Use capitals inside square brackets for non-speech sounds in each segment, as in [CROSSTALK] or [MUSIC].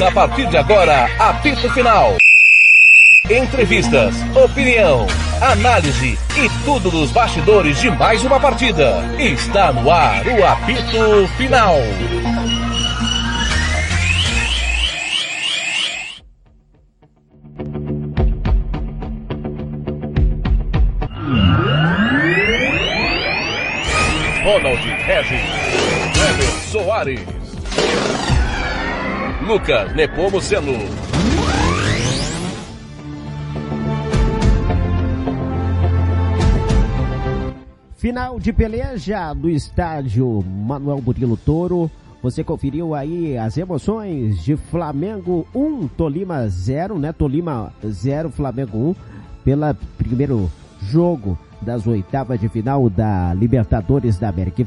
A partir de agora, apito final. Entrevistas, opinião, análise e tudo dos bastidores de mais uma partida. Está no ar o apito final. Ronald Regis, Soares, Lucas Nepomuceno. Final de peleja do estádio Manuel Murilo Toro. Você conferiu aí as emoções de Flamengo 1, Tolima 0, né? Tolima 0, Flamengo 1, pela primeiro jogo das oitavas de final da Libertadores da América.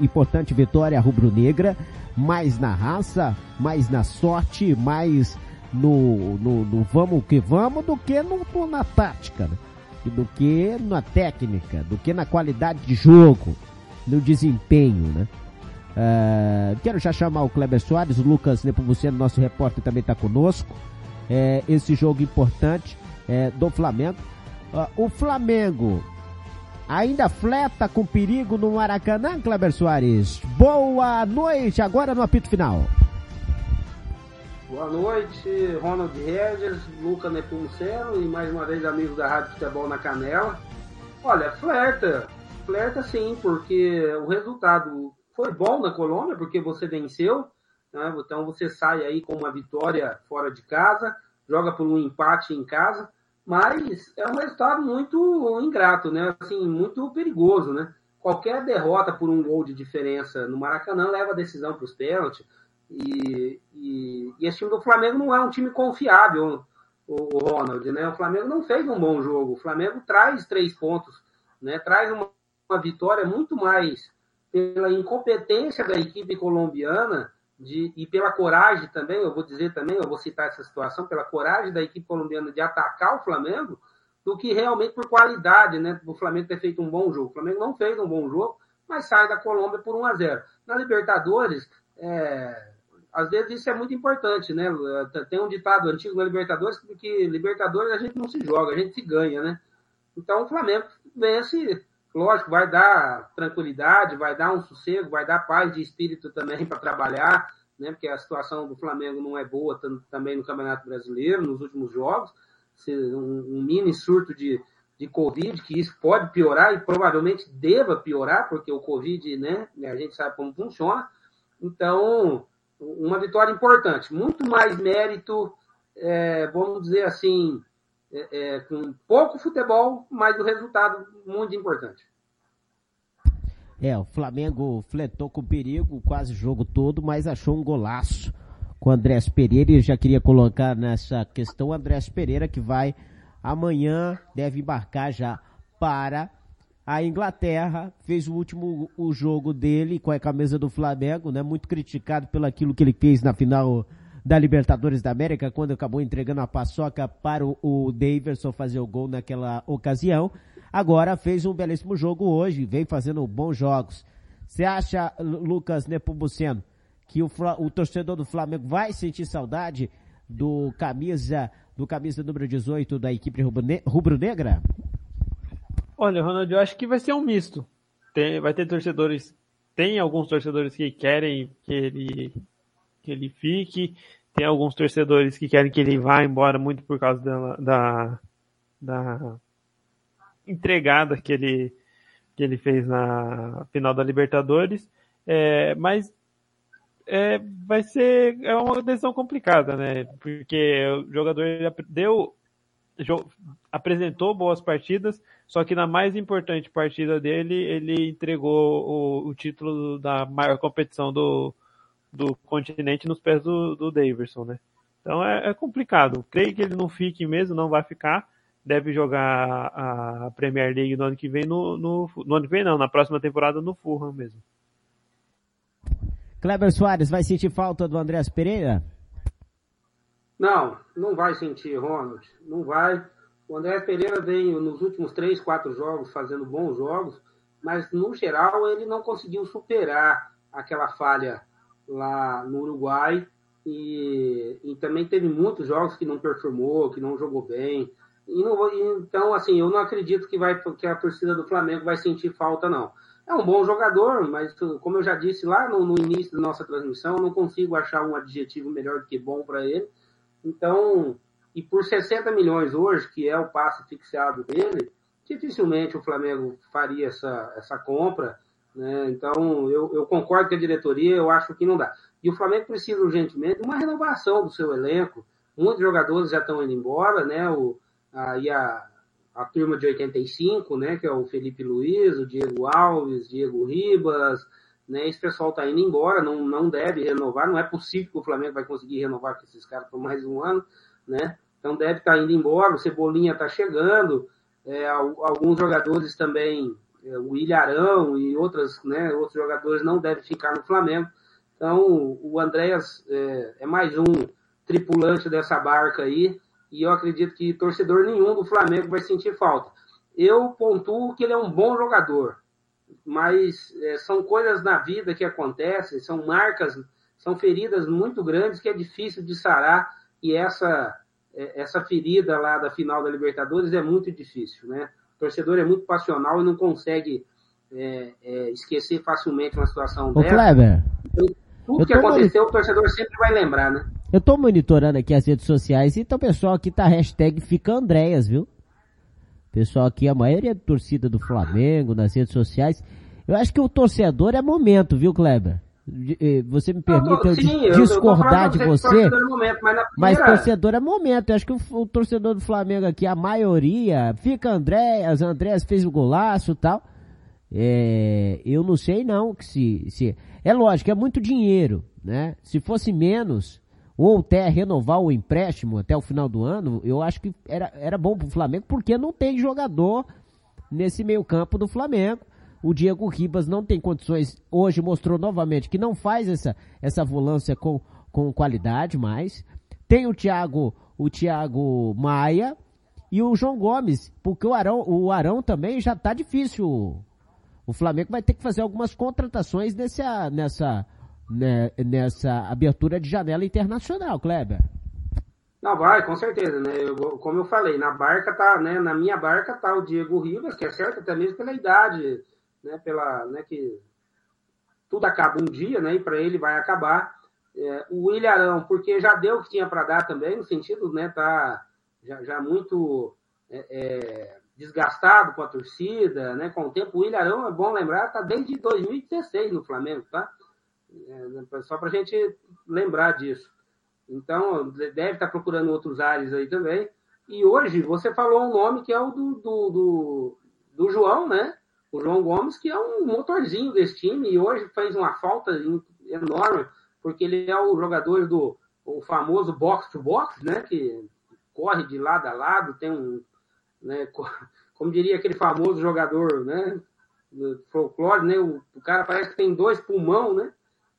Importante vitória rubro-negra, mais na raça, mais na sorte, mais no, no, no vamos que vamos do que no, no, na tática, né? do que na técnica, do que na qualidade de jogo, no desempenho, né? Uh, quero já chamar o Kleber Soares, o Lucas Nepomuceno, nosso repórter também está conosco. É, esse jogo importante é, do Flamengo. Uh, o Flamengo ainda fleta com perigo no Maracanã, Kleber Soares. Boa noite, agora no apito final. Boa noite, Ronald Regis, Luca Nepomuceno e mais uma vez amigos da Rádio Futebol na Canela. Olha, flerta, flerta sim, porque o resultado foi bom na Colômbia, porque você venceu, né? então você sai aí com uma vitória fora de casa, joga por um empate em casa, mas é um resultado muito ingrato, né? Assim, muito perigoso, né? Qualquer derrota por um gol de diferença no Maracanã leva a decisão para os pênaltis. E, e, e, esse time do Flamengo não é um time confiável, o, o, Ronald, né? O Flamengo não fez um bom jogo. O Flamengo traz três pontos, né? Traz uma, uma vitória muito mais pela incompetência da equipe colombiana de, e pela coragem também, eu vou dizer também, eu vou citar essa situação, pela coragem da equipe colombiana de atacar o Flamengo, do que realmente por qualidade, né? O Flamengo ter feito um bom jogo. O Flamengo não fez um bom jogo, mas sai da Colômbia por 1 a 0 Na Libertadores, é, às vezes isso é muito importante, né? Tem um ditado antigo na Libertadores que Libertadores a gente não se joga, a gente se ganha, né? Então o Flamengo vence, lógico, vai dar tranquilidade, vai dar um sossego, vai dar paz de espírito também [LAUGHS] para trabalhar, né? Porque a situação do Flamengo não é boa também no Campeonato Brasileiro, nos últimos jogos. Um, um mini surto de, de Covid, que isso pode piorar e provavelmente deva piorar, porque o Covid, né? A gente sabe como funciona. Então, uma vitória importante. Muito mais mérito, é, vamos dizer assim, é, é, com pouco futebol, mas o resultado muito importante. É, o Flamengo fletou com perigo quase o jogo todo, mas achou um golaço com o Andrés Pereira. E já queria colocar nessa questão o Andrés Pereira que vai amanhã, deve embarcar já para a Inglaterra fez o último o jogo dele com a camisa do Flamengo, né? Muito criticado pelo aquilo que ele fez na final da Libertadores da América, quando acabou entregando a paçoca para o, o Daverson fazer o gol naquela ocasião. Agora fez um belíssimo jogo hoje, vem fazendo bons jogos. Você acha, Lucas Nepomuceno, que o, o torcedor do Flamengo vai sentir saudade do camisa, do camisa número 18 da equipe rubro-negra? Olha, Ronald, eu acho que vai ser um misto. Tem, vai ter torcedores, tem alguns torcedores que querem que ele, que ele fique, tem alguns torcedores que querem que ele vá embora muito por causa da, da, da entregada que ele, que ele fez na final da Libertadores. É, mas é, vai ser é uma decisão complicada, né? Porque o jogador deu apresentou boas partidas, só que na mais importante partida dele, ele entregou o, o título da maior competição do, do continente nos pés do, do Daverson, né? Então é, é, complicado. Creio que ele não fique mesmo, não vai ficar. Deve jogar a Premier League no ano que vem no, no, no ano que vem não, na próxima temporada no Fulham mesmo. Kleber Soares vai sentir falta do Andrés Pereira? Não, não vai sentir, Ronald. Não vai. O André Pereira vem nos últimos três, quatro jogos fazendo bons jogos, mas no geral ele não conseguiu superar aquela falha lá no Uruguai e, e também teve muitos jogos que não performou, que não jogou bem. Não, então, assim, eu não acredito que, vai, que a torcida do Flamengo vai sentir falta, não. É um bom jogador, mas como eu já disse lá no, no início da nossa transmissão, eu não consigo achar um adjetivo melhor do que bom para ele. Então, e por 60 milhões hoje, que é o passe fixado dele, dificilmente o Flamengo faria essa, essa compra. Né? Então, eu, eu concordo com a diretoria, eu acho que não dá. E o Flamengo precisa urgentemente de uma renovação do seu elenco. Muitos jogadores já estão indo embora, né? O, aí a, a turma de 85, né? Que é o Felipe Luiz, o Diego Alves, Diego Ribas, né? Esse pessoal está indo embora, não, não deve renovar. Não é possível que o Flamengo vai conseguir renovar com esses caras por mais um ano, né? Então deve estar tá indo embora. O Cebolinha está chegando. É, alguns jogadores também, o Ilharão e outras, né? Outros jogadores não devem ficar no Flamengo. Então, o Andréas é, é, mais um tripulante dessa barca aí, e eu acredito que torcedor nenhum do Flamengo vai sentir falta. Eu pontuo que ele é um bom jogador, mas é, são coisas na vida que acontecem, são marcas, são feridas muito grandes que é difícil de sarar, e essa, é, essa ferida lá da final da Libertadores é muito difícil, né? O torcedor é muito passional e não consegue é, é, esquecer facilmente uma situação Ô, dessa. Kleber. Então, tudo que aconteceu, o torcedor sempre vai lembrar, né? Eu tô monitorando aqui as redes sociais e então pessoal aqui tá hashtag Fica Andréas, viu? Pessoal aqui, a maioria é torcida do Flamengo, nas redes sociais. Eu acho que o torcedor é momento, viu, Kleber? Eh, você me permite eu, sim, eu discordar eu de você, é momento, mas, mas, torcedor é momento. Eu acho que o, o, torcedor do Flamengo aqui, a maioria, fica Andréas, Andréas fez o golaço e tal. É, eu não sei não que se, se é lógico, é muito dinheiro, né? Se fosse menos, ou até renovar o empréstimo até o final do ano, eu acho que era, era bom pro Flamengo, porque não tem jogador nesse meio campo do Flamengo. O Diego Ribas não tem condições, hoje mostrou novamente que não faz essa, essa volância com, com qualidade mais. Tem o Thiago, o Thiago Maia e o João Gomes, porque o Arão, o Arão também já tá difícil o Flamengo vai ter que fazer algumas contratações nessa, nessa, né, nessa abertura de janela internacional, Kleber. Não, vai, com certeza, né? Eu, como eu falei, na barca tá, né? Na minha barca tá o Diego Ribas, que é certo até mesmo pela idade, né? Pela, né? Que tudo acaba um dia, né? E para ele vai acabar. É, o Ilharão, porque já deu o que tinha para dar também, no sentido, né? Tá já, já muito é, é, desgastado com a torcida, né? Com o tempo, o Ilharão, é bom lembrar, tá desde 2016 no Flamengo, tá? É, só pra gente lembrar disso. Então, deve estar tá procurando outros ares aí também. E hoje, você falou um nome que é o do, do, do, do João, né? O João Gomes, que é um motorzinho desse time, e hoje fez uma falta enorme, porque ele é o jogador do o famoso box to box, né? Que corre de lado a lado, tem um né? Como diria aquele famoso jogador, né? Folclore, né? O, o cara parece que tem dois pulmão, né?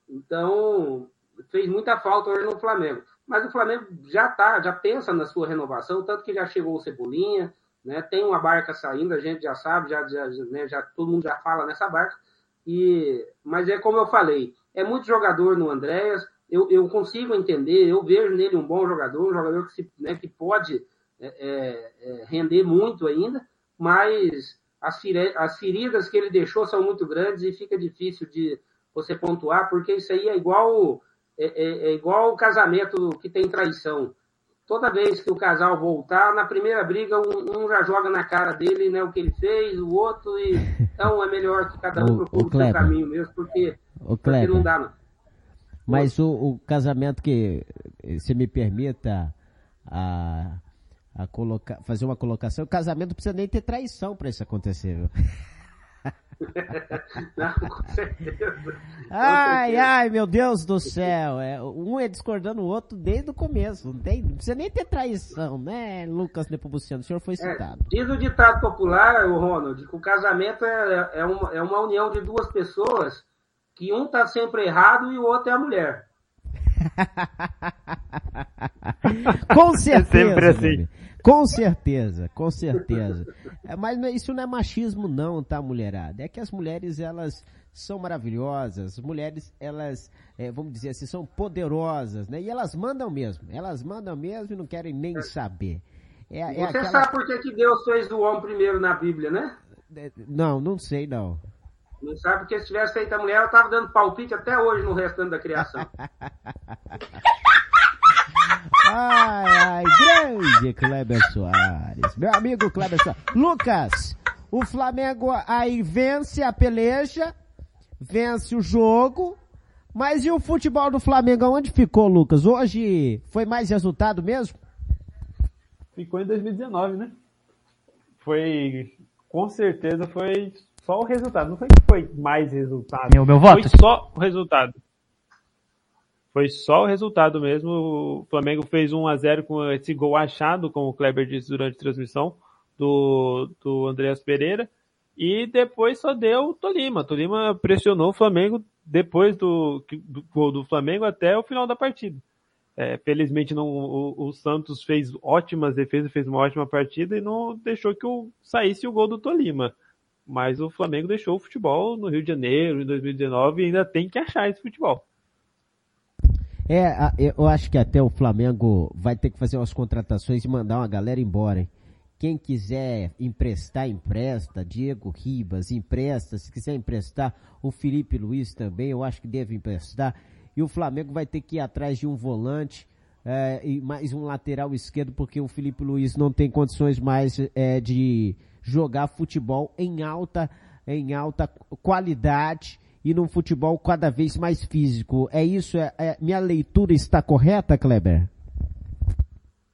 Então, fez muita falta hoje no Flamengo. Mas o Flamengo já tá, já pensa na sua renovação, tanto que já chegou o Cebolinha, né? Tem uma barca saindo, a gente já sabe, já, já, né? já todo mundo já fala nessa barca. E, mas é como eu falei, é muito jogador no Andréas. Eu, eu consigo entender, eu vejo nele um bom jogador, um jogador que, se, né, que pode é, é, é, render muito ainda, mas as, as feridas que ele deixou são muito grandes e fica difícil de você pontuar, porque isso aí é igual é, é, é igual o casamento que tem traição. Toda vez que o casal voltar, na primeira briga, um, um, já joga na cara dele né, o que ele fez, o outro, e então é melhor que cada um [LAUGHS] procure o, o seu caminho mesmo, porque, porque não dá não. Mas o, o casamento que, se me permita, a a colocar, fazer uma colocação, o casamento não precisa nem ter traição para isso acontecer, viu? [LAUGHS] [LAUGHS] Não, com certeza. ai, ai, meu Deus do céu. É, um é discordando o outro desde o começo. Não, tem, não precisa nem ter traição, né, Lucas Nepomuceno? O senhor foi é, citado. É, diz o ditado popular, o Ronald, que o casamento é, é, uma, é uma união de duas pessoas que um tá sempre errado e o outro é a mulher. [LAUGHS] com certeza. É sempre assim. Com certeza, com certeza. É, mas isso não é machismo não, tá, mulherada? É que as mulheres, elas são maravilhosas, mulheres, elas, é, vamos dizer assim, são poderosas, né? E elas mandam mesmo, elas mandam mesmo e não querem nem é. saber. É, é Você aquela... sabe por que, que Deus fez o homem primeiro na Bíblia, né? É, não, não sei não. Não sabe porque se tivesse feito a mulher, ela tava dando palpite até hoje no restante da criação. [LAUGHS] ai, ai, grande Kleber Soares. Meu amigo Kleber Soares. Lucas, o Flamengo aí vence a peleja, vence o jogo, mas e o futebol do Flamengo, onde ficou, Lucas? Hoje foi mais resultado mesmo? Ficou em 2019, né? Foi, com certeza foi só o resultado. Não foi que foi mais resultado. Meu, meu voto. Foi só o resultado. Foi só o resultado mesmo. O Flamengo fez 1 a 0 com esse gol achado, como o Kleber disse durante a transmissão, do, do Andreas Pereira. E depois só deu o Tolima. Tolima pressionou o Flamengo depois do, do gol do Flamengo até o final da partida. É, felizmente não, o, o, Santos fez ótimas defesas, fez uma ótima partida e não deixou que o, saísse o gol do Tolima. Mas o Flamengo deixou o futebol no Rio de Janeiro em 2019 e ainda tem que achar esse futebol. É, eu acho que até o Flamengo vai ter que fazer umas contratações e mandar uma galera embora, hein? Quem quiser emprestar, empresta. Diego Ribas, empresta. Se quiser emprestar, o Felipe Luiz também, eu acho que deve emprestar. E o Flamengo vai ter que ir atrás de um volante é, e mais um lateral esquerdo, porque o Felipe Luiz não tem condições mais é, de jogar futebol em alta, em alta qualidade e num futebol cada vez mais físico. É isso? É, é, minha leitura está correta, Kleber?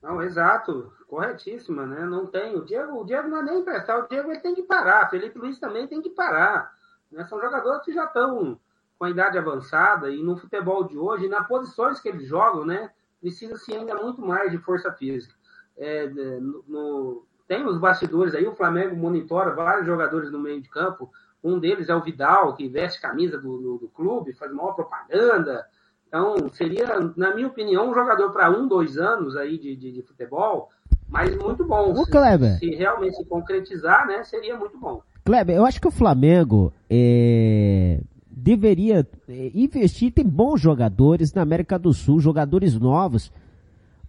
Não, exato corretíssima, né? Não tem. O Diego, o Diego não é nem emprestar, o Diego ele tem que parar. Felipe Luiz também tem que parar. Né? São jogadores que já estão com a idade avançada e no futebol de hoje, nas posições que eles jogam, né? Precisa-se ainda muito mais de força física. É, no, no, tem os bastidores aí, o Flamengo monitora vários jogadores no meio de campo. Um deles é o Vidal, que veste camisa do, do, do clube, faz maior propaganda. Então, seria, na minha opinião, um jogador para um, dois anos aí de, de, de futebol, mas muito bom. O se, Kleber. Se realmente se concretizar, né, seria muito bom. Kleber, eu acho que o Flamengo é, deveria é, investir, tem bons jogadores na América do Sul, jogadores novos,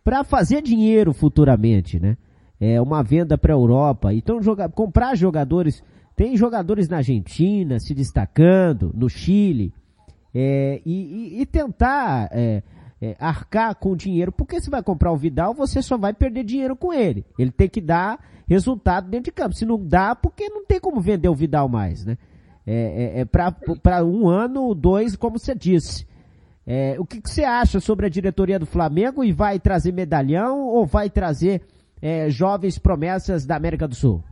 para fazer dinheiro futuramente, né? É uma venda para a Europa. Então, joga, comprar jogadores. Tem jogadores na Argentina se destacando, no Chile, é, e, e, e, tentar é, é, arcar com dinheiro, porque você vai comprar o Vidal, você só vai perder dinheiro com ele. Ele tem que dar resultado dentro de campo. Se não dá, porque não tem como vender o Vidal mais, né? É, é, é para um ano, dois, como você disse. É, o que, que, você acha sobre a diretoria do Flamengo e vai trazer medalhão ou vai trazer é, jovens promessas da América do Sul?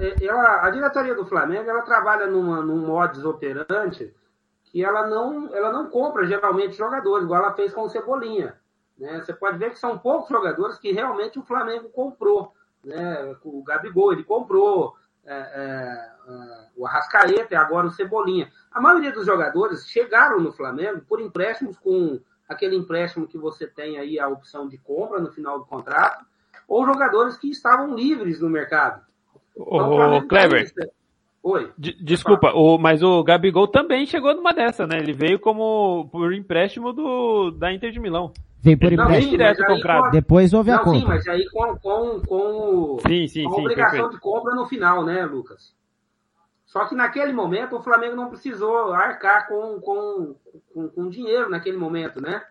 É, ela, a diretoria do Flamengo ela trabalha numa, num modus operandi que ela não, ela não compra geralmente jogadores, igual ela fez com o Cebolinha. Né? Você pode ver que são poucos jogadores que realmente o Flamengo comprou. Né? O Gabigol, ele comprou, é, é, é, o Arrascaeta e agora o Cebolinha. A maioria dos jogadores chegaram no Flamengo por empréstimos com aquele empréstimo que você tem aí a opção de compra no final do contrato, ou jogadores que estavam livres no mercado. O Kleber, Oi. D desculpa, o, mas o Gabigol também chegou numa dessa, né? Ele veio como por empréstimo do, da Inter de Milão. Veio por empréstimo direto comprado. Com... Depois houve a compra. Sim, mas aí com, com, com, sim, sim, com sim, obrigação perfeito. de compra no final, né, Lucas? Só que naquele momento o Flamengo não precisou arcar com, com, com, com dinheiro naquele momento, né?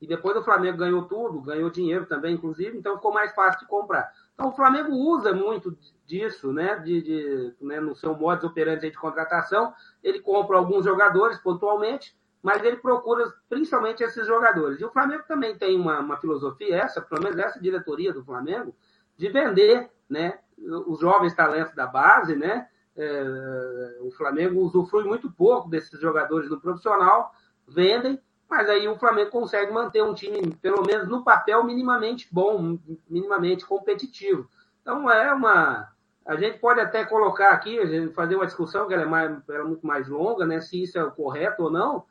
E depois o Flamengo ganhou tudo, ganhou dinheiro também, inclusive, então ficou mais fácil de comprar. Então o Flamengo usa muito disso, né, de, de né, no seu modo operante de contratação, ele compra alguns jogadores pontualmente, mas ele procura principalmente esses jogadores. E o Flamengo também tem uma, uma filosofia, essa, pelo menos essa diretoria do Flamengo, de vender, né, os jovens talentos da base, né, é, o Flamengo usufrui muito pouco desses jogadores no profissional, vendem, mas aí o Flamengo consegue manter um time, pelo menos no papel, minimamente bom, minimamente competitivo. Então é uma, a gente pode até colocar aqui, fazer uma discussão que ela é, mais, ela é muito mais longa, né? Se isso é o correto ou não,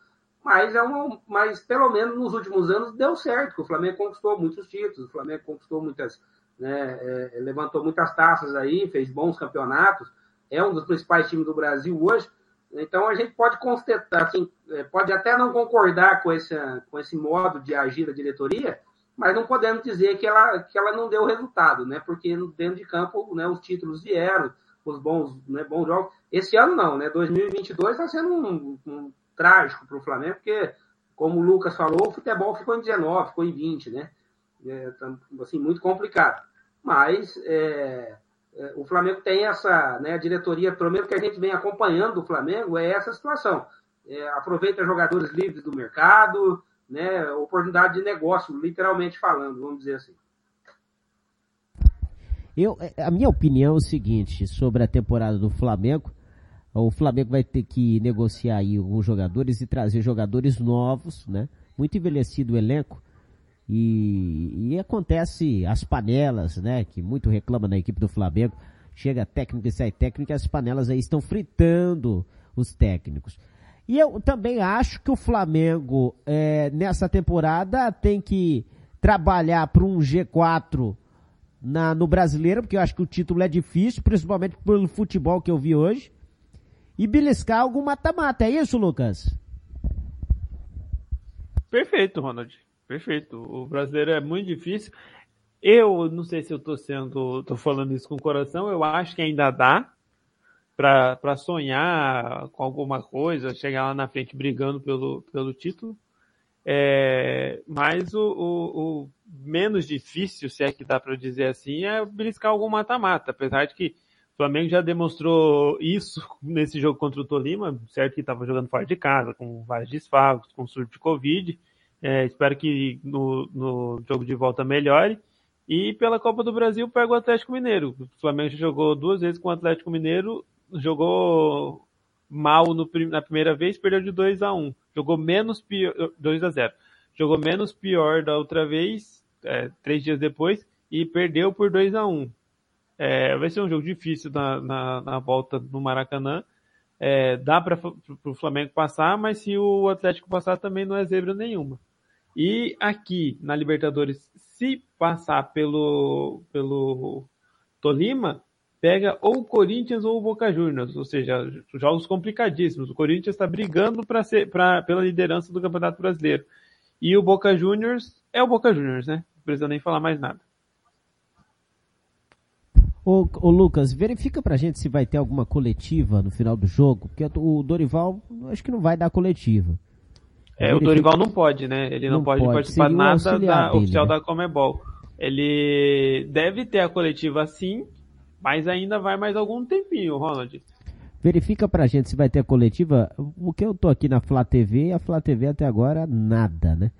mas é uma, mas pelo menos nos últimos anos deu certo, que o Flamengo conquistou muitos títulos, o Flamengo conquistou muitas, né, é, levantou muitas taças aí, fez bons campeonatos, é um dos principais times do Brasil hoje. Então a gente pode constatar, assim, é, pode até não concordar com esse, com esse modo de agir da diretoria, mas não podemos dizer que ela, que ela não deu resultado, né? Porque dentro de campo, né, os títulos vieram, os bons, né, bons jogos. Esse ano não, né? 2022 está sendo um, um trágico para o Flamengo, porque, como o Lucas falou, o futebol ficou em 19, ficou em 20, né? É, tá, assim, muito complicado. Mas é, é, o Flamengo tem essa, né, a diretoria, pelo menos que a gente vem acompanhando do Flamengo, é essa situação. É, aproveita jogadores livres do mercado, né, oportunidade de negócio, literalmente falando, vamos dizer assim. Eu, é, a minha opinião é o seguinte sobre a temporada do Flamengo. O Flamengo vai ter que negociar aí alguns jogadores e trazer jogadores novos, né? Muito envelhecido o elenco. E, e acontece as panelas, né? Que muito reclama na equipe do Flamengo. Chega técnico e sai técnico e as panelas aí estão fritando os técnicos. E eu também acho que o Flamengo, é, nessa temporada, tem que trabalhar para um G4 na, no brasileiro, porque eu acho que o título é difícil, principalmente pelo futebol que eu vi hoje. E beliscar algum mata-mata, é isso, Lucas? Perfeito, Ronald. Perfeito. O brasileiro é muito difícil. Eu não sei se eu tô sendo, tô falando isso com o coração, eu acho que ainda dá, para sonhar com alguma coisa, chegar lá na frente brigando pelo, pelo título. É, mas o, o, o, menos difícil, se é que dá para dizer assim, é beliscar algum mata-mata. Apesar de que o Flamengo já demonstrou isso [LAUGHS] nesse jogo contra o Tolima, certo que estava jogando fora de casa, com vários desfalques, com surto de Covid. É, espero que no, no jogo de volta melhore. E pela Copa do Brasil pega o Atlético Mineiro. O Flamengo jogou duas vezes com o Atlético Mineiro jogou mal no, na primeira vez, perdeu de 2 a 1 Jogou menos pior, 2 a 0 Jogou menos pior da outra vez, é, três dias depois, e perdeu por 2 a 1 é, Vai ser um jogo difícil na, na, na volta no Maracanã. É, dá para o Flamengo passar, mas se o Atlético passar também não é zebra nenhuma. E aqui na Libertadores, se passar pelo, pelo Tolima, pega ou o Corinthians ou o Boca Juniors, ou seja, jogos complicadíssimos. O Corinthians está brigando para ser pra, pela liderança do Campeonato Brasileiro. E o Boca Juniors é o Boca Juniors, né? Não precisa nem falar mais nada. Ô, ô, Lucas, verifica pra gente se vai ter alguma coletiva no final do jogo, porque o Dorival acho que não vai dar coletiva. É, verifica... o Dorival não pode, né? Ele não, não pode, pode, participar nada da dele, oficial né? da Comebol. Ele deve ter a coletiva sim, mas ainda vai mais algum tempinho, Ronald. Verifica pra gente se vai ter a coletiva. O que eu tô aqui na Flá TV, a Flá TV até agora nada, né?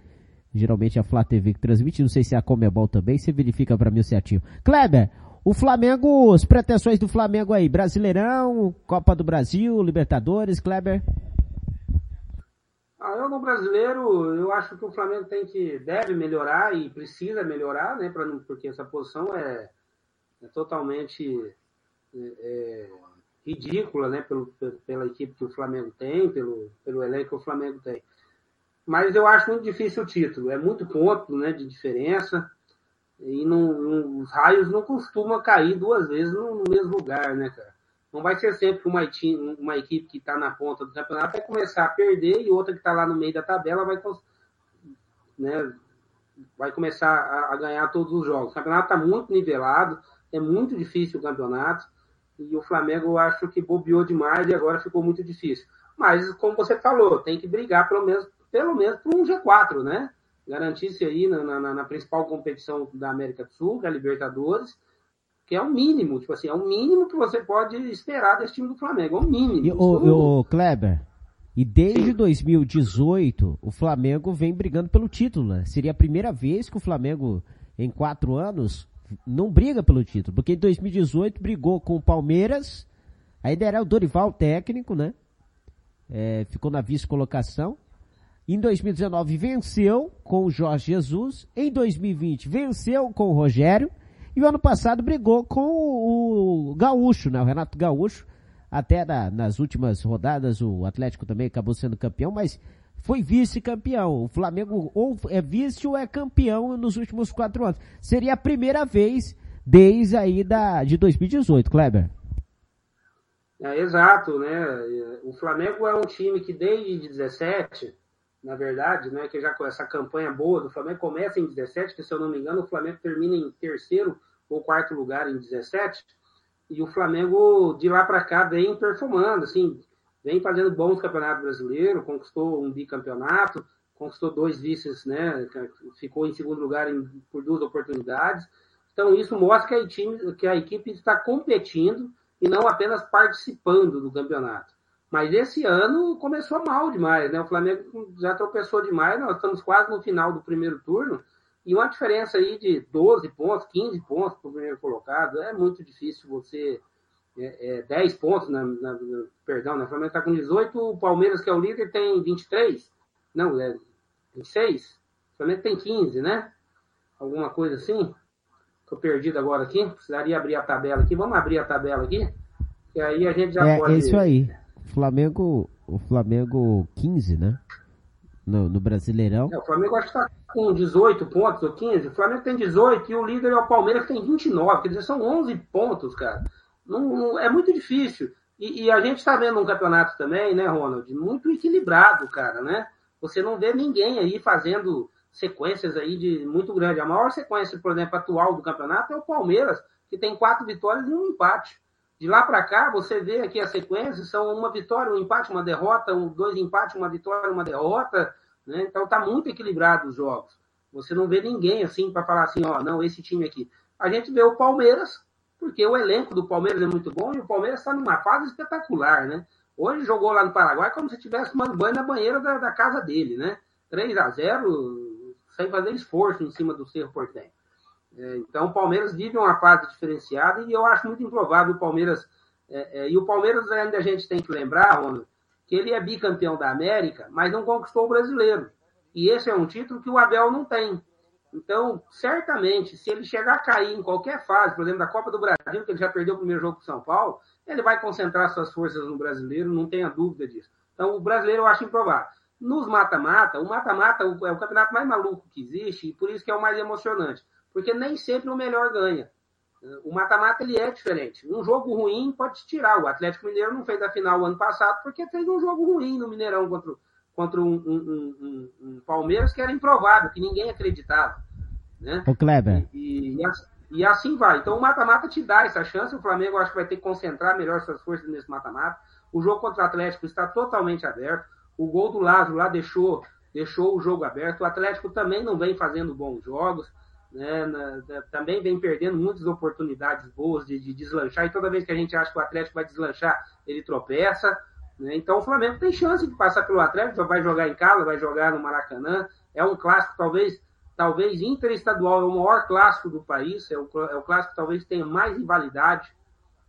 Geralmente é a Flá TV que transmite, não sei se é a Comebol também, você verifica pra mim certinho. Kleber, o Flamengo, as pretensões do Flamengo aí, Brasileirão, Copa do Brasil, Libertadores, Kleber? Ah, eu no brasileiro, eu acho que o Flamengo tem que, deve melhorar e precisa melhorar, né, pra, porque essa posição é, é totalmente é, é, ridícula, né, pelo, pela equipe que o Flamengo tem, pelo, pelo elenco que o Flamengo tem. Mas eu acho muito difícil o título, é muito ponto né, de diferença, e não, não, os raios não costumam cair duas vezes no, no, mesmo lugar, né, cara? Não vai ser sempre uma, uma equipe que está na ponta do campeonato vai começar a perder e outra que está lá no meio da tabela vai, né, vai começar a, a ganhar todos os jogos. O campeonato está muito nivelado, é muito difícil o campeonato. E o Flamengo eu acho que bobeou demais e agora ficou muito difícil. Mas, como você falou, tem que brigar pelo menos, pelo menos por um G4, né? Garantir-se aí na, na, na, principal competição da América do Sul, que é a Libertadores, que é o mínimo, tipo assim, é o mínimo que você pode esperar desse time do Flamengo, é o mínimo. E, o, o Kleber, e desde Sim. 2018, o Flamengo vem brigando pelo título, né? Seria a primeira vez que o Flamengo, em quatro anos, não briga pelo título, porque em 2018 brigou com o Palmeiras, ainda era o Dorival técnico, né? É, ficou na vice-colocação. Em 2019 venceu com o Jorge Jesus. Em 2020 venceu com o Rogério. E o ano passado brigou com o, Gaúcho, né? O Renato Gaúcho. Até na, nas últimas rodadas o Atlético também acabou sendo campeão, mas foi vice-campeão. O Flamengo ou é vice ou é campeão nos últimos quatro anos. Seria a primeira vez desde aí da, de 2018, Kleber. É, exato, né? O Flamengo é um time que desde 17, na verdade, né, que já com essa campanha boa do Flamengo começa em 17, que se eu não me engano, o Flamengo termina em terceiro ou quarto lugar em 17, e o Flamengo de lá para cá vem performando, assim, vem fazendo bons campeonatos brasileiros, conquistou um bicampeonato, conquistou dois vices, né? Ficou em segundo lugar em, por duas oportunidades. Então isso mostra que a, time, que a equipe está competindo e não apenas participando do campeonato. Mas esse ano começou mal demais, né? O Flamengo já tropeçou demais, nós estamos quase no final do primeiro turno, e uma diferença aí de 12 pontos, 15 pontos para o primeiro colocado, é muito difícil você. É, é, 10 pontos, na, na, perdão, né? O Flamengo está com 18, o Palmeiras, que é o líder, tem 23. Não, é 26. O Flamengo tem 15, né? Alguma coisa assim. Estou perdido agora aqui. Precisaria abrir a tabela aqui. Vamos abrir a tabela aqui. E aí a gente já é, pode. É isso aí. Flamengo, o Flamengo 15, né? No, no Brasileirão. É, o Flamengo acho que está com 18 pontos ou 15. O Flamengo tem 18 e o líder é o Palmeiras que tem 29. Quer dizer, são 11 pontos, cara. Não, não é muito difícil. E, e a gente está vendo um campeonato também, né, Ronald? Muito equilibrado, cara, né? Você não vê ninguém aí fazendo sequências aí de muito grande. A maior sequência, por exemplo, atual do campeonato é o Palmeiras, que tem quatro vitórias e um empate. De lá para cá, você vê aqui a sequência, são uma vitória, um empate, uma derrota, um, dois empates, uma vitória, uma derrota. Né? Então tá muito equilibrado os jogos. Você não vê ninguém assim para falar assim, ó, não, esse time aqui. A gente vê o Palmeiras, porque o elenco do Palmeiras é muito bom e o Palmeiras está numa fase espetacular, né? Hoje jogou lá no Paraguai como se estivesse tomando banho na banheira da, da, casa dele, né? 3 a 0 sem fazer esforço em cima do Cerro Portenho. É, então o Palmeiras vive uma fase diferenciada e eu acho muito improvável o Palmeiras. É, é, e o Palmeiras ainda a gente tem que lembrar, Ronald, que ele é bicampeão da América, mas não conquistou o brasileiro. E esse é um título que o Abel não tem. Então, certamente, se ele chegar a cair em qualquer fase, por exemplo, da Copa do Brasil, que ele já perdeu o primeiro jogo com São Paulo, ele vai concentrar suas forças no brasileiro, não tenha dúvida disso. Então, o brasileiro eu acho improvável. Nos mata-mata, o mata-mata é o campeonato mais maluco que existe e por isso que é o mais emocionante. Porque nem sempre o melhor ganha. O mata-mata ele é diferente. Um jogo ruim pode tirar. O Atlético Mineiro não fez a final ano passado porque fez um jogo ruim no Mineirão contra, contra um, um, um, um Palmeiras que era improvável, que ninguém acreditava. Né? O Kleber. E, e, e assim vai. Então o mata-mata te dá essa chance. O Flamengo acho que vai ter que concentrar melhor suas forças nesse mata-mata. O jogo contra o Atlético está totalmente aberto. O gol do Lázaro lá deixou, deixou o jogo aberto. O Atlético também não vem fazendo bons jogos. Né? Na, na, também vem perdendo muitas oportunidades boas de, de, deslanchar. E toda vez que a gente acha que o Atlético vai deslanchar, ele tropeça. Né? Então o Flamengo tem chance de passar pelo Atlético. Vai jogar em casa, vai jogar no Maracanã. É um clássico, talvez talvez interestadual é o maior clássico do país, é o, é o clássico que talvez tenha mais rivalidade,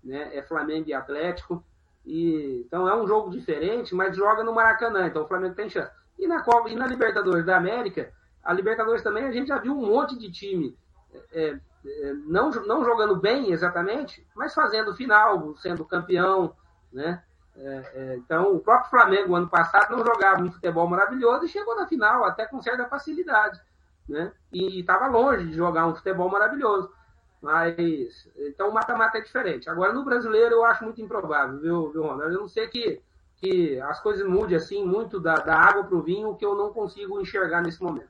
né? É Flamengo e Atlético. E, então é um jogo diferente, mas joga no Maracanã, então o Flamengo tem chance. E na, e na Libertadores da América, a Libertadores também a gente já viu um monte de time é, é, não, não jogando bem exatamente, mas fazendo final, sendo campeão, né? É, é então, o próprio Flamengo, ano passado, não jogava um futebol maravilhoso e chegou na final até com certa facilidade né? E estava longe de jogar um futebol maravilhoso. Mas, então o mata-mata é diferente. Agora, no brasileiro, eu acho muito improvável, viu, viu Ronaldo? Eu não sei que, que as coisas mudem assim, muito da, da água para o vinho, que eu não consigo enxergar nesse momento.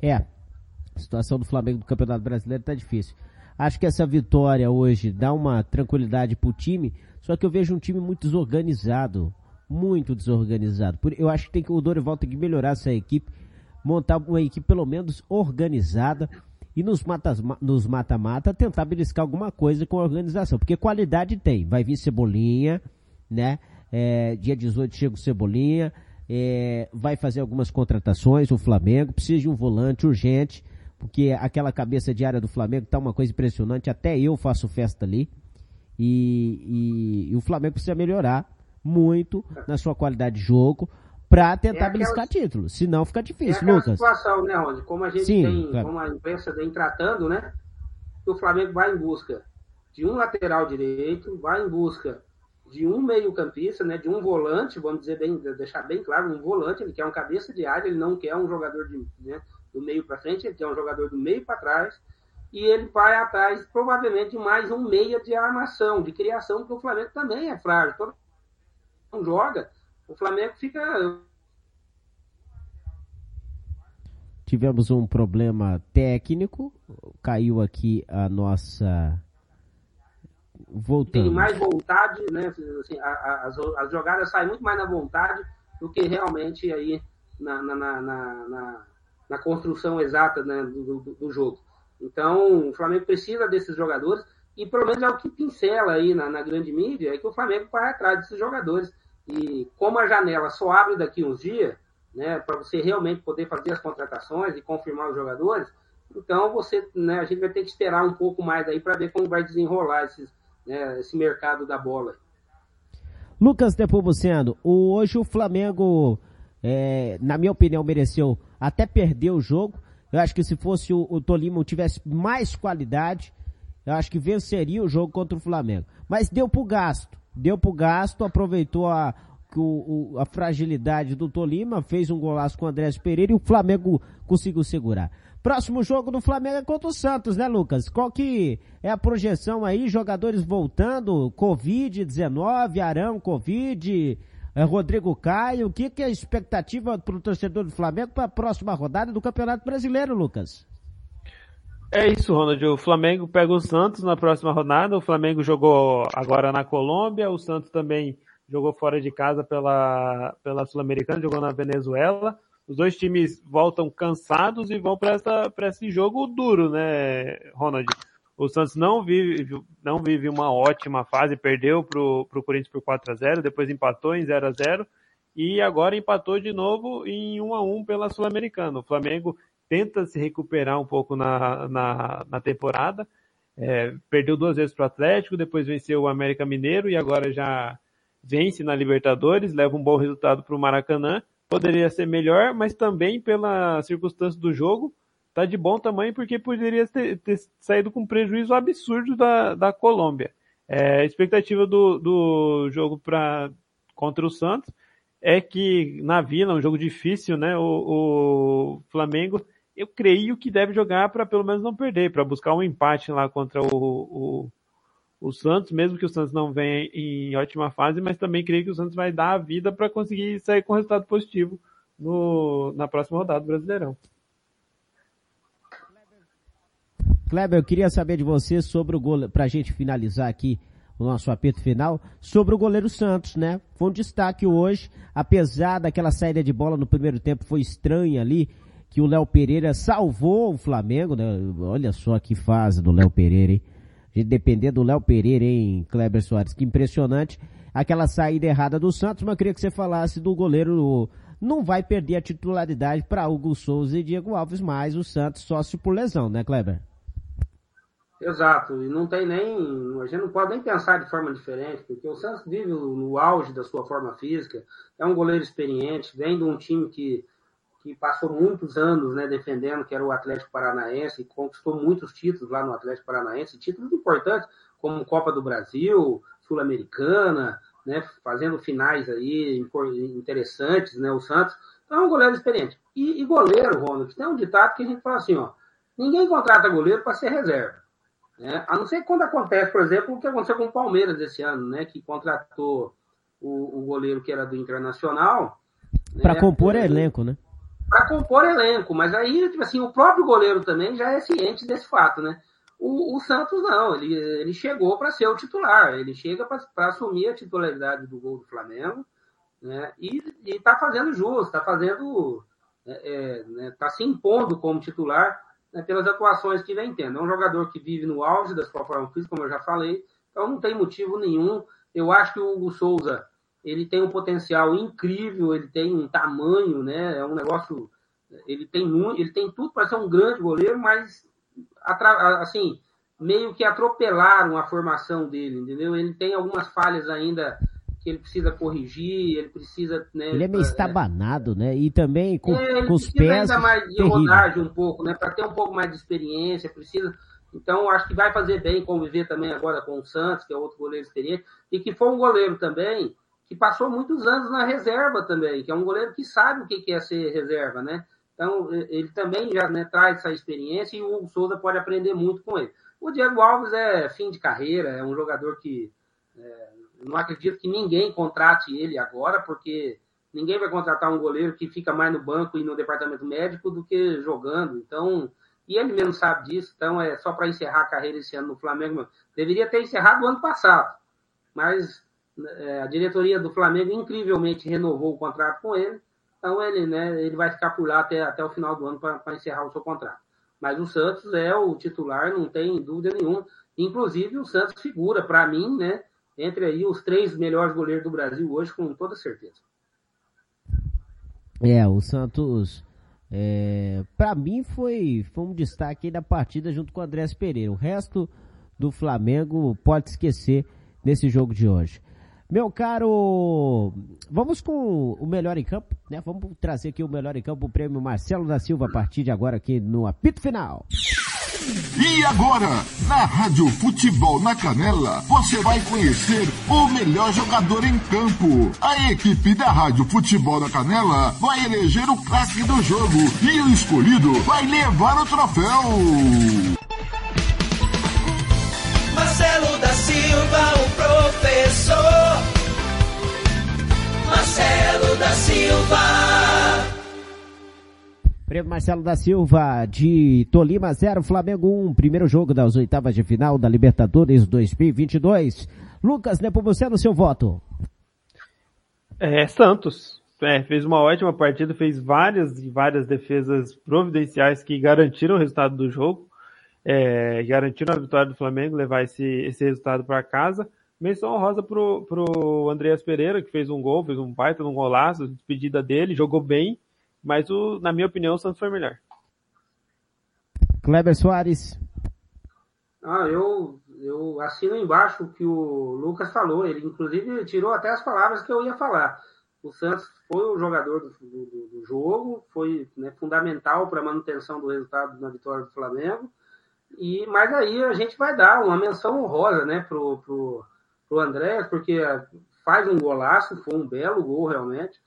É, a situação do Flamengo do Campeonato Brasileiro está difícil. Acho que essa vitória hoje dá uma tranquilidade para o time, só que eu vejo um time muito desorganizado, muito desorganizado. Eu acho que, tem que o Dorival tem que melhorar essa equipe montar uma equipe pelo menos organizada e nos mata-mata nos mata -mata, tentar beliscar alguma coisa com a organização, porque qualidade tem. Vai vir Cebolinha, né? É, dia 18 chega o Cebolinha, é, vai fazer algumas contratações, o Flamengo precisa de um volante urgente, porque aquela cabeça de área do Flamengo tá uma coisa impressionante, até eu faço festa ali, e, e, e o Flamengo precisa melhorar muito na sua qualidade de jogo, para tentar é beliscar títulos. Senão fica difícil, é Lucas. situação, né, Rony? Como a gente Sim, tem, claro. como a imprensa vem tratando, né? Que o Flamengo vai em busca de um lateral direito, vai em busca de um meio-campista, né, de um volante, vamos dizer bem, deixar bem claro, um volante, ele quer um cabeça de área, ele não quer um jogador de, né, do meio para frente, ele quer um jogador do meio para trás. e ele vai atrás, provavelmente, de mais um meia de armação, de criação, porque o Flamengo também é frágil. Todo não joga, o Flamengo fica. Tivemos um problema técnico, caiu aqui a nossa. Voltando. Tem mais vontade, né? Assim, as, as jogadas saem muito mais na vontade do que realmente aí na, na, na, na, na construção exata né, do, do, do, jogo. Então, o Flamengo precisa desses jogadores e pelo menos é o que pincela aí na, na grande mídia, é que o Flamengo vai atrás desses jogadores. E como a janela só abre daqui uns dias, né, para você realmente poder fazer as contratações e confirmar os jogadores, então você, né, a gente vai ter que esperar um pouco mais aí para ver como vai desenrolar né, esse mercado da bola. Lucas Nepomuceno, hoje o Flamengo, é, na minha opinião, mereceu até perder o jogo. Eu acho que se fosse o, o Tolima tivesse mais qualidade, eu acho que venceria o jogo contra o Flamengo. Mas deu pro gasto deu pro gasto, aproveitou a, o, a fragilidade do Tolima, fez um golaço com o Andrés Pereira e o Flamengo conseguiu segurar. Próximo jogo do Flamengo é contra o Santos, né, Lucas? Qual que é a projeção aí? Jogadores voltando, Covid-19, Arão, Covid, é, Rodrigo Caio. O que, que é a expectativa para o torcedor do Flamengo para a próxima rodada do Campeonato Brasileiro, Lucas? É isso, Ronald. O Flamengo pega o Santos na próxima rodada. O Flamengo jogou agora na Colômbia. O Santos também jogou fora de casa pela, pela Sul-Americana, jogou na Venezuela. Os dois times voltam cansados e vão para esse jogo duro, né, Ronald? O Santos não vive, não vive uma ótima fase, perdeu para o Corinthians por 4 a 0 depois empatou em 0 a 0 e agora empatou de novo em 1 a 1 pela Sul-Americana. O Flamengo tenta se recuperar um pouco na, na, na temporada. É, perdeu duas vezes para o Atlético, depois venceu o América Mineiro e agora já vence na Libertadores, leva um bom resultado para o Maracanã. Poderia ser melhor, mas também pela circunstância do jogo, tá de bom tamanho porque poderia ter, ter saído com um prejuízo absurdo da, da Colômbia. É, a expectativa do, do jogo pra, contra o Santos é que na Vila, um jogo difícil, né? O, o Flamengo eu creio que deve jogar para pelo menos não perder, para buscar um empate lá contra o, o, o, Santos, mesmo que o Santos não venha em ótima fase, mas também creio que o Santos vai dar a vida para conseguir sair com resultado positivo no, na próxima rodada do Brasileirão. Kleber, eu queria saber de você sobre o goleiro, pra gente finalizar aqui o nosso apito final, sobre o goleiro Santos, né? Foi um destaque hoje, apesar daquela saída de bola no primeiro tempo foi estranha ali, que o Léo Pereira salvou o Flamengo, né? Olha só que fase do Léo Pereira, hein? A gente depender do Léo Pereira, hein, Kleber Soares? Que impressionante aquela saída errada do Santos, mas queria que você falasse do goleiro. Não vai perder a titularidade para Hugo Souza e Diego Alves, mas o Santos sócio por lesão, né, Kleber? Exato, e não tem nem. A gente não pode nem pensar de forma diferente, porque o Santos vive no auge da sua forma física, é um goleiro experiente, vem de um time que que passou muitos anos né, defendendo, que era o Atlético Paranaense, e conquistou muitos títulos lá no Atlético Paranaense, títulos importantes, como Copa do Brasil, Sul-Americana, né, fazendo finais aí interessantes, né, o Santos. Então é um goleiro experiente. E, e goleiro, Ronald, tem um ditado que a gente fala assim, ó, ninguém contrata goleiro para ser reserva. Né? A não ser quando acontece, por exemplo, o que aconteceu com o Palmeiras esse ano, né, que contratou o, o goleiro que era do Internacional. Para né, compor elenco, né? Para compor elenco. Mas aí, tipo assim, o próprio goleiro também já é ciente desse fato, né? O, o Santos não, ele, ele chegou para ser o titular, ele chega para assumir a titularidade do gol do Flamengo, né? E está fazendo justo, está fazendo, é, é, né? tá se impondo como titular né? pelas atuações que vem tendo. É um jogador que vive no auge da sua forma física, como eu já falei, então não tem motivo nenhum. Eu acho que o Hugo Souza ele tem um potencial incrível, ele tem um tamanho, né? É um negócio. Ele tem, ele tem tudo para ser um grande goleiro, mas assim, meio que atropelaram a formação dele, entendeu? Ele tem algumas falhas ainda que ele precisa corrigir, ele precisa. Né, ele é meio estabanado, né? E também com, é, com os pés. ainda mais de rodagem um pouco, né? Para ter um pouco mais de experiência, precisa. Então, acho que vai fazer bem conviver também agora com o Santos, que é outro goleiro experiente, e que foi um goleiro também que passou muitos anos na reserva também, que é um goleiro que sabe o que é ser reserva, né? Então, ele também já né, traz essa experiência e o Souza pode aprender muito com ele. O Diego Alves é fim de carreira, é um jogador que é, não acredito que ninguém contrate ele agora, porque ninguém vai contratar um goleiro que fica mais no banco e no departamento médico do que jogando. Então, e ele mesmo sabe disso, então é só para encerrar a carreira esse ano no Flamengo. Deveria ter encerrado o ano passado, mas a diretoria do Flamengo incrivelmente renovou o contrato com ele então ele, né, ele vai ficar por lá até, até o final do ano para encerrar o seu contrato. Mas o Santos é o titular, não tem dúvida nenhuma. Inclusive o Santos figura, para mim, né, entre aí os três melhores goleiros do Brasil hoje, com toda certeza. É, o Santos, é, para mim foi, foi um destaque da partida junto com o Andrés Pereira. O resto do Flamengo pode esquecer nesse jogo de hoje. Meu caro, vamos com o melhor em campo, né? Vamos trazer aqui o melhor em campo, o prêmio Marcelo da Silva a partir de agora aqui no apito final. E agora, na Rádio Futebol na Canela, você vai conhecer o melhor jogador em campo. A equipe da Rádio Futebol na Canela vai eleger o craque do jogo e o escolhido vai levar o troféu. Marcelo da Silva, o professor. Marcelo da Silva. Prêmio Marcelo da Silva de Tolima 0, Flamengo 1, primeiro jogo das oitavas de final da Libertadores 2022. Lucas Nepomuceno, seu voto. É, Santos. É, fez uma ótima partida, fez várias e várias defesas providenciais que garantiram o resultado do jogo é, garantindo a vitória do Flamengo, levar esse, esse resultado para casa. Menção honrosa pro, pro Andreas Pereira, que fez um gol, fez um baita, um golaço, despedida dele, jogou bem, mas o, na minha opinião o Santos foi melhor. Kleber Soares. Ah, eu, eu assino embaixo o que o Lucas falou. Ele, inclusive, tirou até as palavras que eu ia falar. O Santos foi o jogador do, do, do jogo, foi né, fundamental para a manutenção do resultado na vitória do Flamengo. E, mas aí a gente vai dar uma menção honrosa né, pro, pro, pro André, porque faz um golaço, foi um belo gol realmente.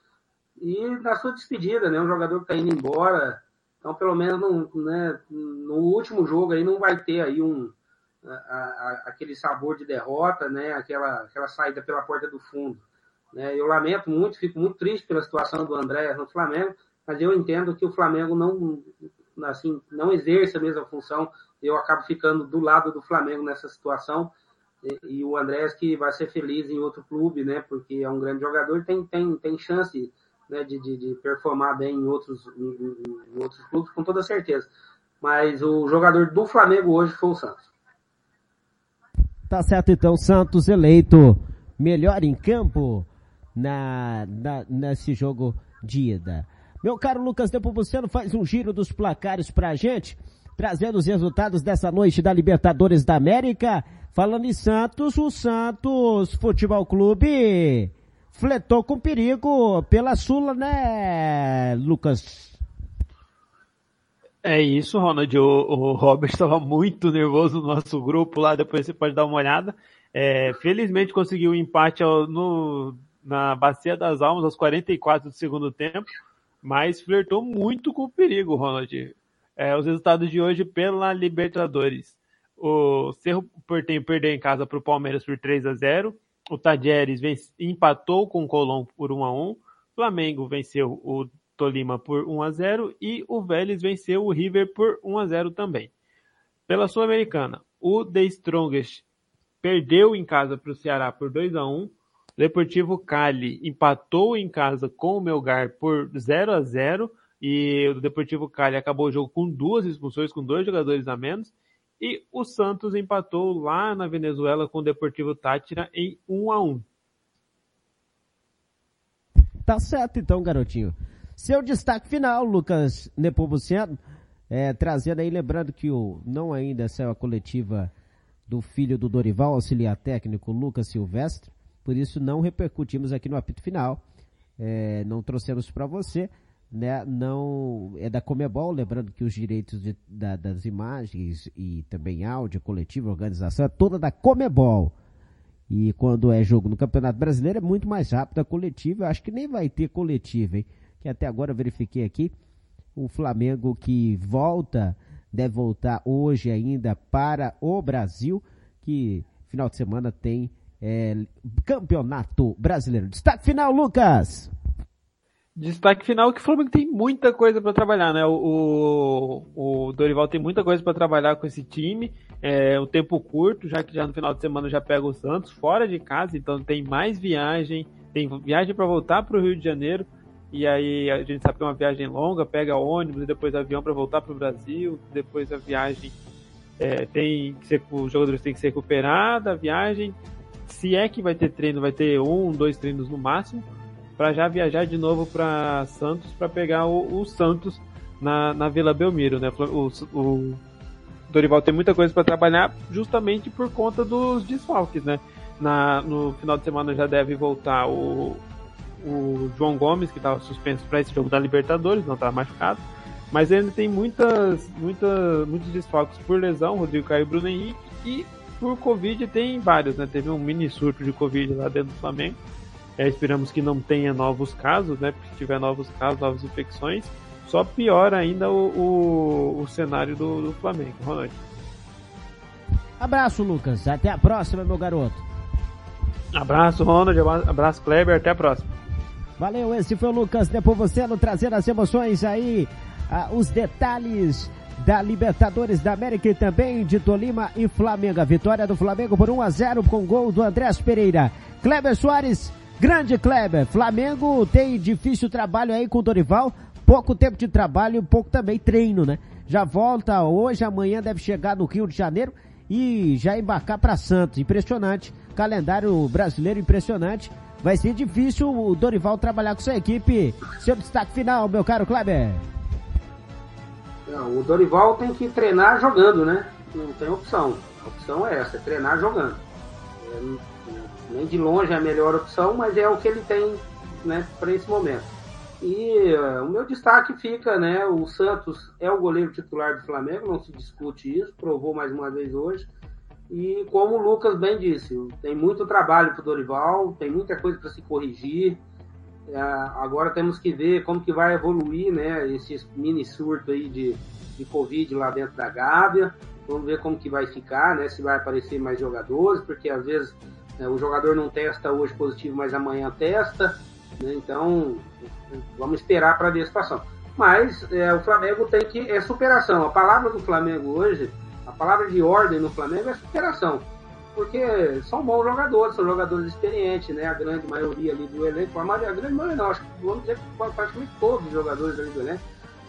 E na sua despedida, né? Um jogador que está indo embora. Então, pelo menos no, né, no último jogo aí não vai ter aí um, a, a, aquele sabor de derrota, né? Aquela, aquela saída pela porta do fundo. Né? Eu lamento muito, fico muito triste pela situação do André no Flamengo, mas eu entendo que o Flamengo não, assim, não exerce a mesma função eu acabo ficando do lado do Flamengo nessa situação. E, e o Andrés que vai ser feliz em outro clube, né? Porque é um grande jogador tem, tem, tem chance né, de, de, de performar bem em outros, em, em outros clubes, com toda certeza. Mas o jogador do Flamengo hoje foi o Santos. Tá certo então, Santos eleito melhor em campo na, na nesse jogo de ida. Meu caro Lucas Nepomuceno faz um giro dos placares pra gente trazendo os resultados dessa noite da Libertadores da América. Falando em Santos, o Santos Futebol Clube fletou com perigo pela Sula, né, Lucas? É isso, Ronald. O, o Robert estava muito nervoso no nosso grupo lá, depois você pode dar uma olhada. É, felizmente conseguiu o um empate no, na Bacia das Almas aos 44 do segundo tempo, mas flertou muito com o perigo, Ronald. É, os resultados de hoje pela Libertadores. O Cerro Portenho perdeu em casa para o Palmeiras por 3 a 0 O Tadieres empatou com o Colón por 1 a 1 Flamengo venceu o Tolima por 1 a 0 e o Vélez venceu o River por 1 a 0 também. Pela Sul-Americana, o The Strongest perdeu em casa para o Ceará por 2 a 1 Deportivo Cali empatou em casa com o Melgar por 0 a 0 e o Deportivo Cali acabou o jogo com duas expulsões, com dois jogadores a menos. E o Santos empatou lá na Venezuela com o Deportivo Tátira em 1 a 1 Tá certo então, garotinho. Seu destaque final, Lucas Nepomuceno, é, trazendo aí, lembrando que o, não ainda saiu a coletiva do filho do Dorival, auxiliar técnico Lucas Silvestre, por isso não repercutimos aqui no apito final, é, não trouxemos para você, né, não é da Comebol, lembrando que os direitos de, da, das imagens e também áudio, coletivo, organização, é toda da Comebol. E quando é jogo no Campeonato Brasileiro é muito mais rápido a coletiva, eu acho que nem vai ter coletiva, hein? Que até agora eu verifiquei aqui, O Flamengo que volta, deve voltar hoje ainda para o Brasil, que final de semana tem é, campeonato brasileiro. Destaque final, Lucas! Destaque final que o Flamengo tem muita coisa para trabalhar, né? O, o, Dorival tem muita coisa para trabalhar com esse time. É um tempo curto, já que já no final de semana já pega o Santos fora de casa, então tem mais viagem, tem viagem para voltar para o Rio de Janeiro. E aí a gente sabe que é uma viagem longa, pega ônibus e depois avião para voltar para o Brasil, depois a viagem é, tem que ser, os jogadores têm que se recuperar da viagem. Se é que vai ter treino, vai ter um, dois treinos no máximo para já viajar de novo para Santos para pegar o, o, Santos na, na Vila Belmiro, né? O, o Dorival tem muita coisa para trabalhar justamente por conta dos desfalques, né? Na, no final de semana já deve voltar o, o João Gomes, que estava suspenso para esse jogo da Libertadores, não estava machucado. Mas ainda tem muitas, muitas, muitos desfalques por lesão, Rodrigo Caio e Bruno Henrique, e por Covid tem vários, né? Teve um mini surto de Covid lá dentro do Flamengo. É, esperamos que não tenha novos casos, né? Porque se tiver novos casos, novas infecções, só piora ainda o, o, o cenário do, do Flamengo. Ronald. Abraço, Lucas. Até a próxima, meu garoto. Abraço, Ronald. Abraço, Kleber. Até a próxima. Valeu, esse foi o Lucas Nepomuceno trazendo as emoções aí, ah, os detalhes da Libertadores da América e também de Tolima e Flamengo. A vitória do Flamengo por 1 a 0 com gol do Andrés Pereira. Kleber Soares Grande Kleber, Flamengo tem difícil trabalho aí com o Dorival, pouco tempo de trabalho pouco também treino, né? Já volta hoje, amanhã deve chegar no Rio de Janeiro e já embarcar para Santos. Impressionante, calendário brasileiro impressionante. Vai ser difícil o Dorival trabalhar com sua equipe. Seu destaque final, meu caro Kleber. Não, o Dorival tem que treinar jogando, né? Não tem opção. A opção é essa, é treinar jogando. É, nem de longe é a melhor opção, mas é o que ele tem né, para esse momento. E uh, o meu destaque fica, né? O Santos é o goleiro titular do Flamengo, não se discute isso, provou mais uma vez hoje. E como o Lucas bem disse, tem muito trabalho para o Dorival, tem muita coisa para se corrigir. Uh, agora temos que ver como que vai evoluir, né? Esse mini surto aí de, de Covid lá dentro da Gávea. Vamos ver como que vai ficar, né? Se vai aparecer mais jogadores, porque às vezes o jogador não testa hoje positivo, mas amanhã testa. Né? Então, vamos esperar para ver a situação. Mas é, o Flamengo tem que. É superação. A palavra do Flamengo hoje, a palavra de ordem no Flamengo é superação. Porque são bons jogadores, são jogadores experientes, né? A grande maioria ali do elenco, a, maioria, a grande maioria não, acho que vamos dizer que praticamente todos os jogadores ali do elenco,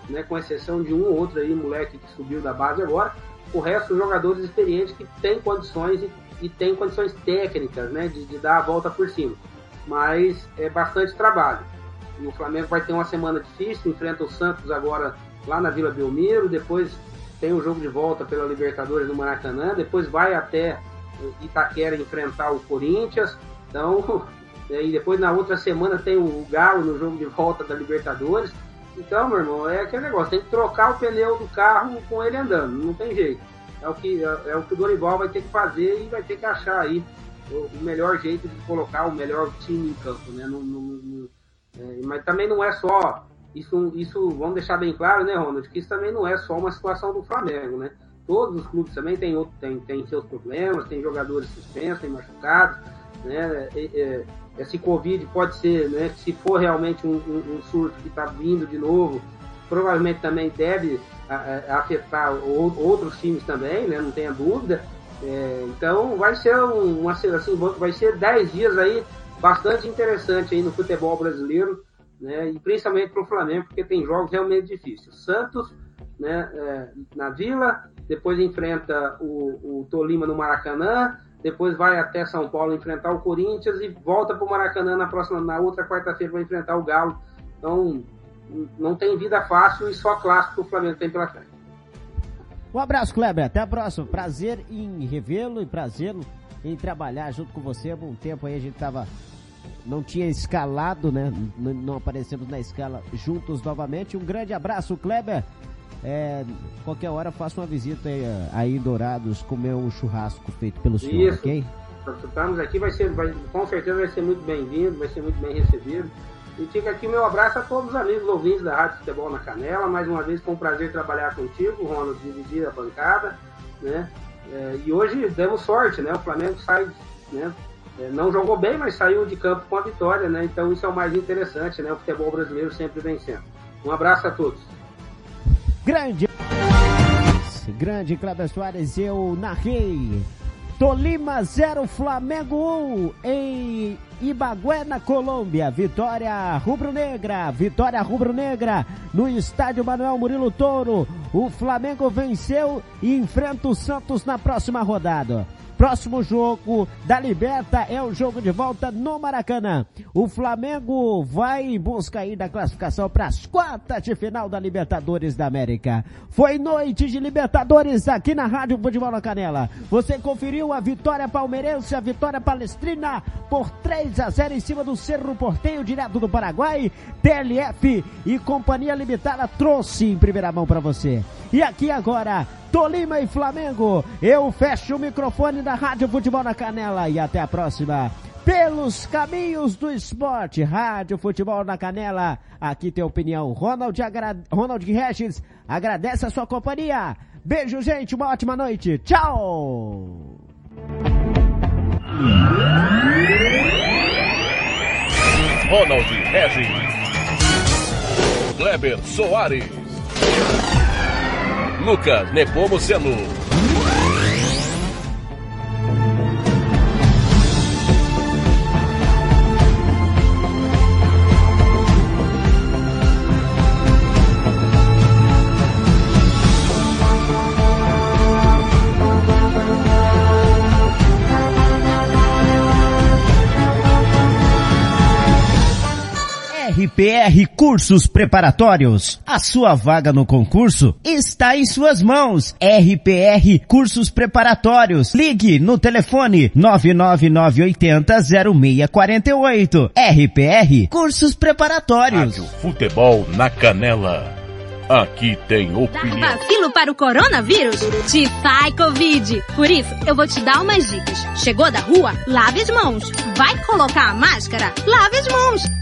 né? Com exceção de um ou outro aí, moleque que subiu da base agora, o resto jogadores experientes que têm condições e e tem condições técnicas né, de, de dar a volta por cima. Mas é bastante trabalho. E o Flamengo vai ter uma semana difícil, enfrenta o Santos agora lá na Vila Belmiro, depois tem o jogo de volta pela Libertadores no Maracanã, depois vai até Itaquera enfrentar o Corinthians. Então, [LAUGHS] e depois na outra semana tem o Galo no jogo de volta da Libertadores. Então, meu irmão, é aquele negócio, tem que trocar o pneu do carro com ele andando, não tem jeito é o que, é, é, o, que o Dorival vai ter que fazer e vai ter que achar aí o, o melhor jeito de colocar o melhor time em campo, né? É, mas também não é só isso, isso, vamos deixar bem claro, né, Ronald, que isso também não é só uma situação do Flamengo, né? Todos os clubes também têm, outro, têm, têm seus problemas, tem jogadores suspensos, tem machucados, né? esse Covid pode ser, né? Se for realmente um, um, um surto que está vindo de novo, provavelmente também deve afetar outros times também, né? Não tenha dúvida. É, então vai ser uma assim, vai ser 10 dias aí bastante interessante aí no futebol brasileiro, né? E principalmente para o Flamengo, porque tem jogos realmente difíceis. Santos, né? É, na Vila, depois enfrenta o, o Tolima no Maracanã, depois vai até São Paulo enfrentar o Corinthians e volta para o Maracanã na próxima, na outra quarta-feira vai enfrentar o Galo. Então não tem vida fácil e só clássico o Flamengo tem pela frente. Um abraço, Kleber. Até a próxima. Prazer em revê-lo e prazer em trabalhar junto com você. Há um tempo aí a gente tava. Não tinha escalado, né? Não aparecemos na escala juntos novamente. Um grande abraço, Kleber. É, qualquer hora faça uma visita aí, aí em Dourados, comer um churrasco feito pelo senhor, Isso. ok? Estamos aqui, vai ser, vai, com certeza vai ser muito bem-vindo, vai ser muito bem recebido. E fica aqui meu abraço a todos os amigos ouvintes da Rádio Futebol na Canela. Mais uma vez foi um prazer trabalhar contigo, Ronald, dividir a bancada, né? É, e hoje demos sorte, né? O Flamengo sai, né? É, não jogou bem, mas saiu de campo com a vitória, né? Então isso é o mais interessante, né? O futebol brasileiro sempre vencendo. Um abraço a todos. Grande, grande Cláudio Soares, eu narrei. Tolima 0, Flamengo 1 em Ibagué, na Colômbia. Vitória rubro-negra, vitória rubro-negra no estádio Manuel Murilo Touro. O Flamengo venceu e enfrenta o Santos na próxima rodada. Próximo jogo da Liberta é o jogo de volta no Maracanã. O Flamengo vai em busca aí da classificação para as quartas de final da Libertadores da América. Foi noite de Libertadores aqui na Rádio Futebol na Canela. Você conferiu a vitória palmeirense, a vitória palestrina por 3 a 0 em cima do Cerro Porteio, direto do Paraguai. TLF e Companhia Limitada trouxe em primeira mão para você. E aqui agora, Tolima e Flamengo. Eu fecho o microfone da Rádio Futebol na Canela e até a próxima. Pelos caminhos do esporte, Rádio Futebol na Canela. Aqui tem opinião. Ronald, agra... Ronald Regis agradece a sua companhia. Beijo, gente. Uma ótima noite. Tchau. Ronald Regis. Kleber Soares. Lucas Nepomuceno. RPR Cursos Preparatórios. A sua vaga no concurso está em suas mãos. RPR Cursos Preparatórios. Ligue no telefone 99980 0648. RPR Cursos Preparatórios. Rádio Futebol na Canela. Aqui tem Dar opinião. vacilo para o coronavírus? Te sai Covid. Por isso, eu vou te dar umas dicas. Chegou da rua? Lave as mãos. Vai colocar a máscara? Lave as mãos.